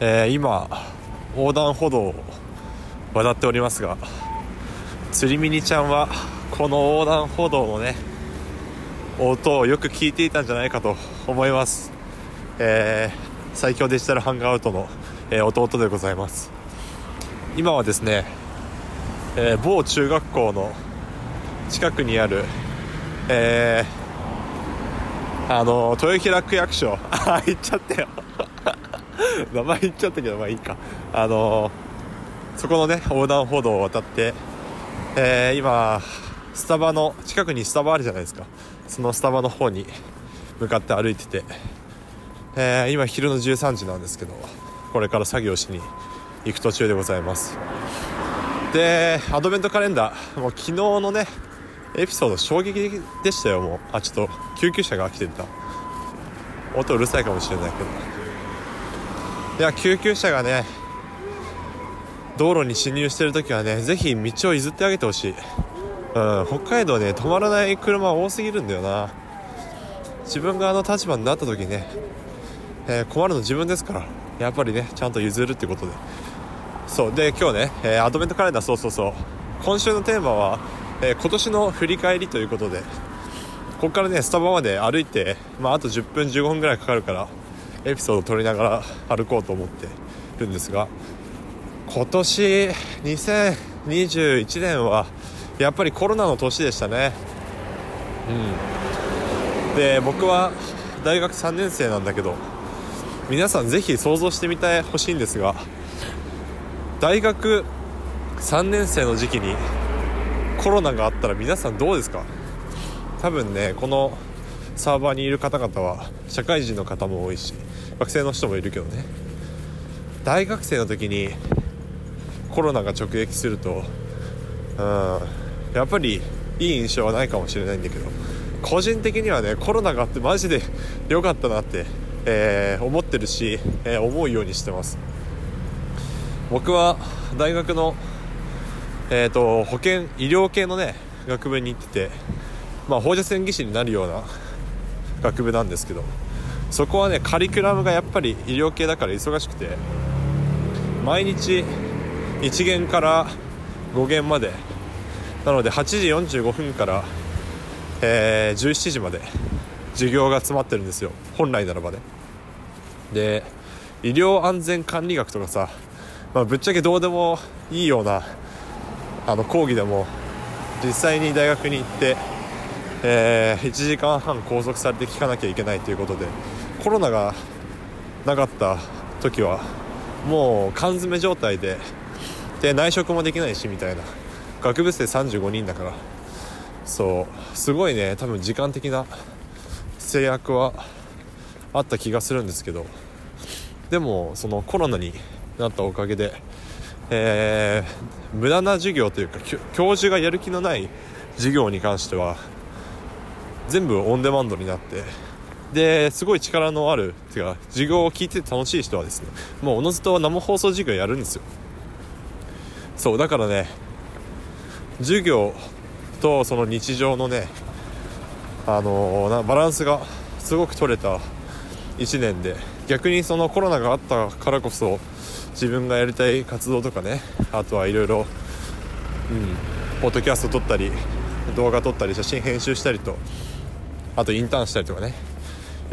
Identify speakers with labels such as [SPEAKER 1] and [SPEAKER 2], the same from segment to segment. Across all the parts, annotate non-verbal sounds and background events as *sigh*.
[SPEAKER 1] えー、今横断歩道を渡っておりますが釣りミニちゃんはこの横断歩道のね音をよく聞いていたんじゃないかと思います、えー、最強デジタルハンガーアウトの、えー、弟でございます。今はですね、えー、某中学校の近くにある、えー、あの豊平区役所 *laughs* 行っちゃったよ。*laughs* 名前言っちゃったけどまあいいか。あのそこのね横断歩道を渡って、えー、今スタバの近くにスタバあるじゃないですか。そのスタバの方に向かって歩いてて、えー、今昼の13時なんですけどこれから作業しに行く途中でございます。でアドベントカレンダーもう昨日のねエピソード衝撃でしたよもう。あちょっと救急車が来てた。音うるさいかもしれないけど。いや救急車がね道路に進入してる時はねぜひ道を譲ってあげてほしい、うん、北海道ね止まらない車多すぎるんだよな。自分があの立場になった時ね、えー、困るの自分ですからやっぱりねちゃんと譲るってことで。そうで今日ね、えー、アドベントカレンダーそうそうそう。今週のテーマは、えー、今年の振り返りということで。ここからねスタバまで歩いて、まあ、あと10分15分ぐらいかかるからエピソードを撮りながら歩こうと思ってるんですが今年2021年はやっぱりコロナの年でしたね。うん。で僕は大学3年生なんだけど皆さんぜひ想像してみてほしいんですが大学3年生の時期にコロナがあったら皆さんどうですか？多分ねこのサーバーにいる方々は社会人の方も多いし学生の人もいるけどね。大学生の時にコロナが直撃するとうんやっぱりいい印象はないかもしれないんだけど個人的にはねコロナがあってマジで良かったなって、えー、思ってるし、えー、思うようにしてます。僕は大学の、えーと、保健医療系のね学部に行ってて、まあ、放射線技師になるような学部なんですけどそこはねカリキュラムがやっぱり医療系だから忙しくて毎日1限から5限までなので8時45分から、えー、17時まで授業が詰まってるんですよ本来ならばね。で医療安全管理学とかさ、まあ、ぶっちゃけどうでもいいようなあの講義でも実際に大学に行ってえー、1時間半拘束されて聞かなきゃいけないということでコロナがなかった時はもう缶詰状態でで内職もできないしみたいな学部生35人だから。そうすごいね多分時間的な制約はあった気がするんですけど。でもそのコロナになったおかげで、えー、無駄な授業というか教授がやる気のない授業に関しては全部オンデマンドになって。ですごい力のあるてか授業を聞いてて楽しい人はですねもうおのずと生放送授業やるんですよ。そうだからね授業とその日常のねあのー、バランスがすごく取れた1年で逆にそのコロナがあったからこそ自分がやりたい活動とかねあとはいろいろうんポッドキャスト撮ったり動画撮ったり写真編集したりとあとインターンしたりとかね。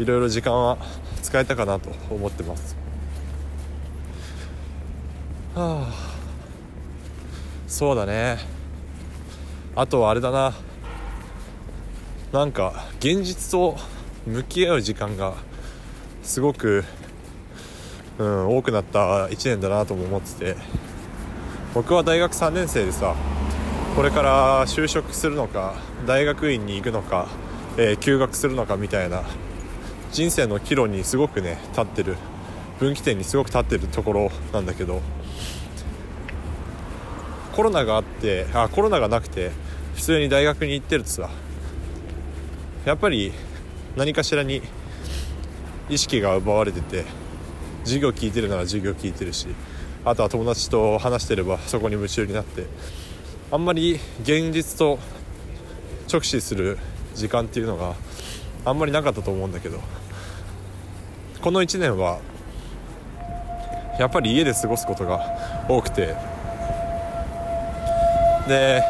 [SPEAKER 1] いろいろ時間は使えたかなと思ってます。はあ。そうだね。あとはあれだな。なんか現実と向き合う時間がすごく、うん、多くなった1年だなとも思ってて。僕は大学3年生でさこれから就職するのか大学院に行くのかえ、休学するのかみたいな人生の岐路にすごくね立ってる分岐点にすごく立ってるところなんだけどコロナがあってあコロナがなくて普通に大学に行ってるとさやっぱり何かしらに意識が奪われてて授業聞いてるなら授業聞いてるしあとは友達と話してればそこに夢中になってあんまり現実と直視する時間っていうのがあんまりなかったと思うんだけどこの1年はやっぱり家で過ごすことが多くてで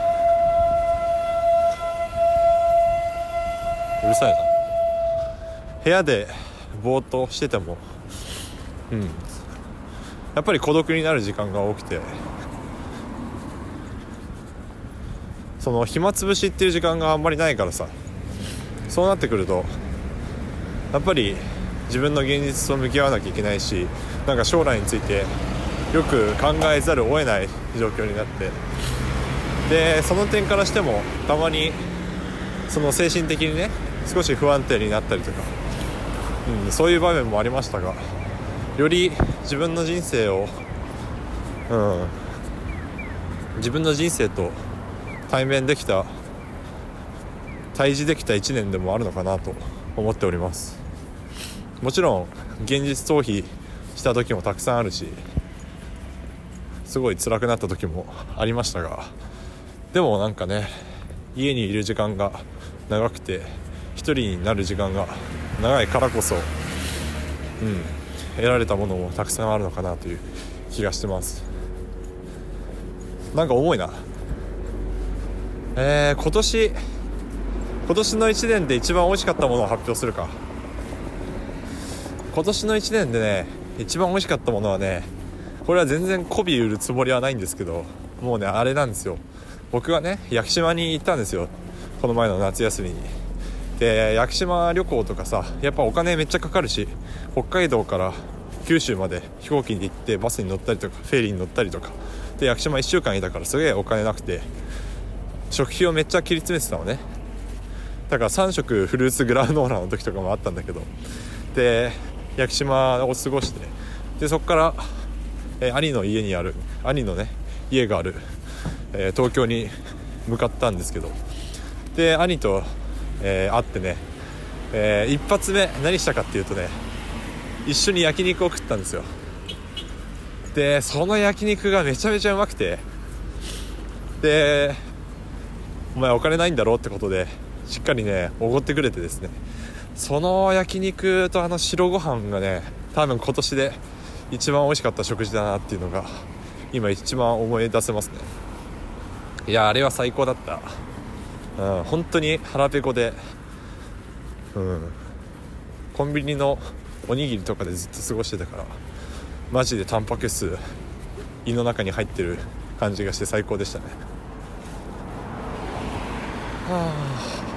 [SPEAKER 1] うるさいな。部屋でぼーっとしててもうん。やっぱり孤独になる時間が多くてその暇つぶしっていう時間があんまりないからさそうなってくるとやっぱり自分の現実と向き合わなきゃいけないしなんか将来についてよく考えざるを得ない状況になってでその点からしてもたまにその精神的にね少し不安定になったりとか、うん、そういう場面もありましたがより自分の人生を、うん、自分の人生と対面できた対峙できた1年でもあるのかなと思っております。もちろん現実逃避した時もたくさんあるしすごい辛くなった時もありましたがでもなんかね家にいる時間が長くて1人になる時間が長いからこそ、うん、得られたものもたくさんあるのかなという気がしてます。なんか重いな。えー、今年今年の1年で一番美味しかったものを発表するか。今年の1年でね一番美味しかったものはねこれは全然媚び売るつもりはないんですけどもうねあれなんですよ。僕がね屋久島に行ったんですよ。この前の夏休みに。で屋久島旅行とかさやっぱお金めっちゃかかるし北海道から九州まで飛行機で行ってバスに乗ったりとかフェリーに乗ったりとか。で屋久島1週間いたからすげえお金なくて食費をめっちゃ切り詰めてたのね。だから3食フルーツグラノーラの時とかもあったんだけど。で屋久島を過ごしてでそこから、えー、兄の家にある兄のね家がある、えー、東京に向かったんですけど。で兄と、えー、会ってね、え一発目何したかっていうとね一緒に焼肉を食ったんですよ。でその焼肉がめちゃめちゃうまくて。でお前お金ないんだろうってことでしっかりねおごってくれてですね。その焼肉とあの白ご飯がね多分今年で一番美味しかった食事だなっていうのが今一番思い出せますね。いやあれは最高だった。うん本当に腹ペコで。うん。コンビニのおにぎりとかでずっと過ごしてたからマジでタンパク質胃の中に入ってる感じがして最高でしたね。はあ。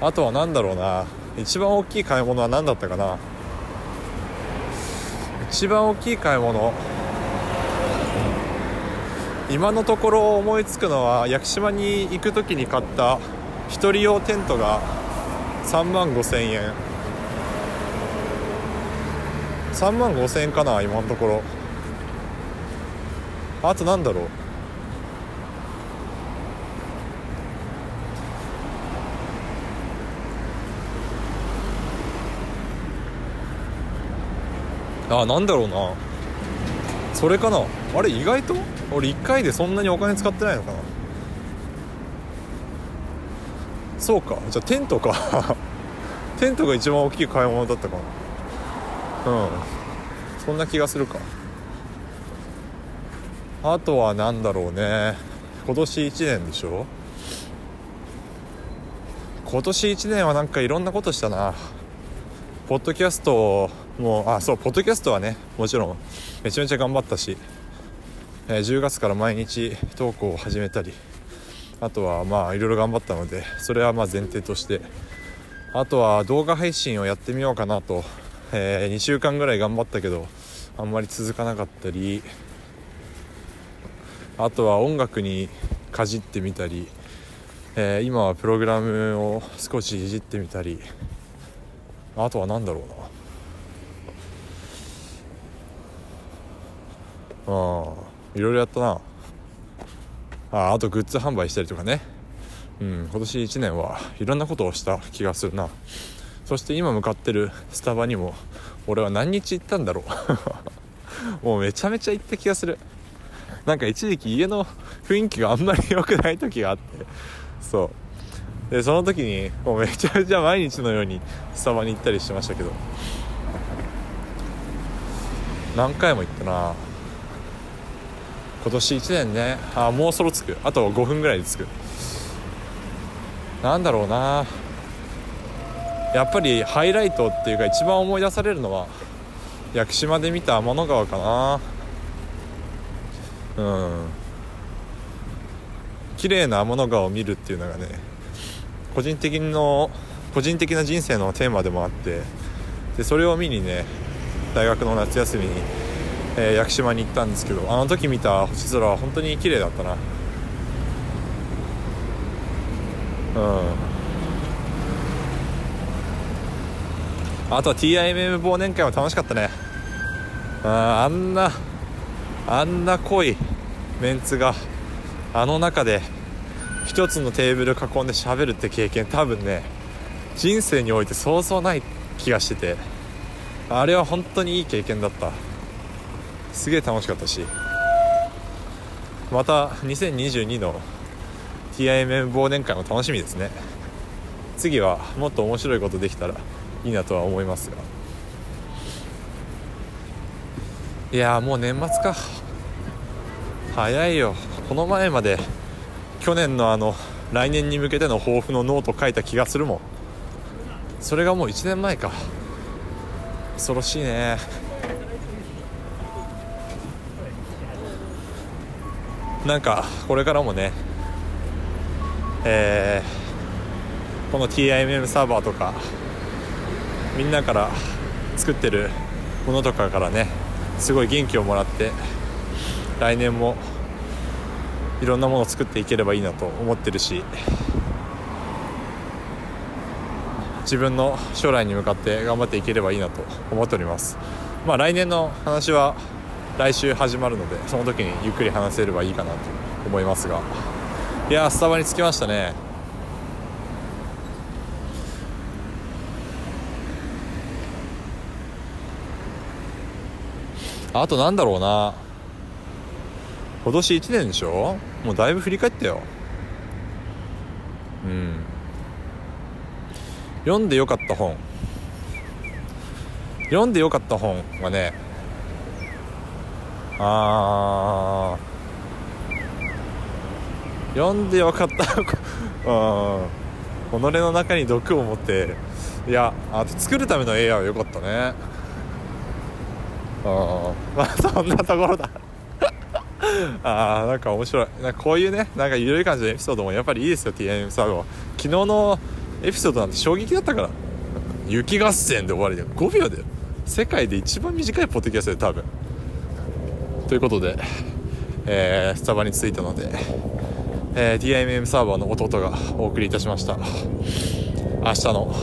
[SPEAKER 1] あとは何だろうな。一番大きい買い物は何だったかな。一番大きい買い物。今のところ思いつくのは屋久島に行く時に買った1人用テントが3万5千円。3万5千円かな今のところ。あとなんだろう。あなんだろうな。それかな。あれ意外と？俺1回でそんなにお金使ってないのかな。そうか。じゃあテントか。*laughs* テントが一番大きい買い物だったかな。うん。そんな気がするか。あとは何だろうね。今年1年でしょ？今年1年はなんかいろんなことしたな。ポッドキャストもうあそうポッドキャストはねもちろんめちゃめちゃ頑張ったし、えー、10月から毎日投稿を始めたりあとはまあいろいろ頑張ったのでそれはまあ前提としてあとは動画配信をやってみようかなと、えー、2週間ぐらい頑張ったけどあんまり続かなかったりあとは音楽にかじってみたり、えー、今はプログラムを少しいじってみたりあとは何だろうな。いろいろやったな。ああとグッズ販売したりとかね。うん今年1年はいろんなことをした気がするな。そして今向かってるスタバにも俺は何日行ったんだろう。*laughs* もうめちゃめちゃ行った気がする。なんか一時期家の雰囲気があんまり良くない時があって。そう。でその時にもうめちゃめちゃ毎日のようにスタバに行ったりしてましたけど。何回も行ったな。今年1年ね。あもうそろ着く。あと5分ぐらいで着く。なんだろうな。やっぱりハイライトっていうか一番思い出されるのは屋久島で見た天の川かな。うん。綺麗な天の川を見るっていうのがね個人的の個人的な人生のテーマでもあってでそれを見にね大学の夏休みに、えー、屋久島に行ったんですけどあの時見た星空は本当に綺麗だったな。うん。あとは TIMM 忘年会も楽しかったね。ああんなあんな濃いメンツがあの中で一つのテーブル囲んで喋るって経験多分ね人生においてそうそうない気がしててあれは本当にいい経験だった。すげえ楽しかったし。また2022の TIMM 忘年会も楽しみですね。次はもっと面白いことできたらいいなとは思いますがいやもう年末か。早いよ。この前まで去年のあの来年に向けての抱負のノート書いた気がするもん。それがもう1年前か。恐ろしいね。なんかこれからもねえー、この TIMM サーバーとかみんなから作ってるものとかからねすごい元気をもらって来年もいろんなものを作っていければいいなと思ってるし自分の将来に向かって頑張っていければいいなと思っております。まあ来年の話は来週始まるのでその時にゆっくり話せればいいかなと思いますが。いやスタバに着きましたね。あとなんだろうな。今年1年でしょ？もうだいぶ振り返ったよ。うん。読んでよかった本。読んでよかった本はねあ読んでよかった。*laughs* うん己の中に毒を持って。いやあと作るための AI は良かったね。あまあ *laughs* そんなところだ。*laughs* ああなんか面白い。なんかこういうねなんか緩い感じのエピソードもやっぱりいいですよ TM サーゴ昨日のエピソードなんて衝撃だったから。雪合戦で終わりで5秒で世界で一番短いポッドキャストで多分。ということで、えー、スタバに着いたので、えー、DIMM サーバーの弟がお送りいたしました。明日の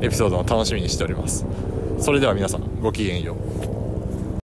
[SPEAKER 1] エピソードを楽しみにしております。それでは皆さんごきげんよう。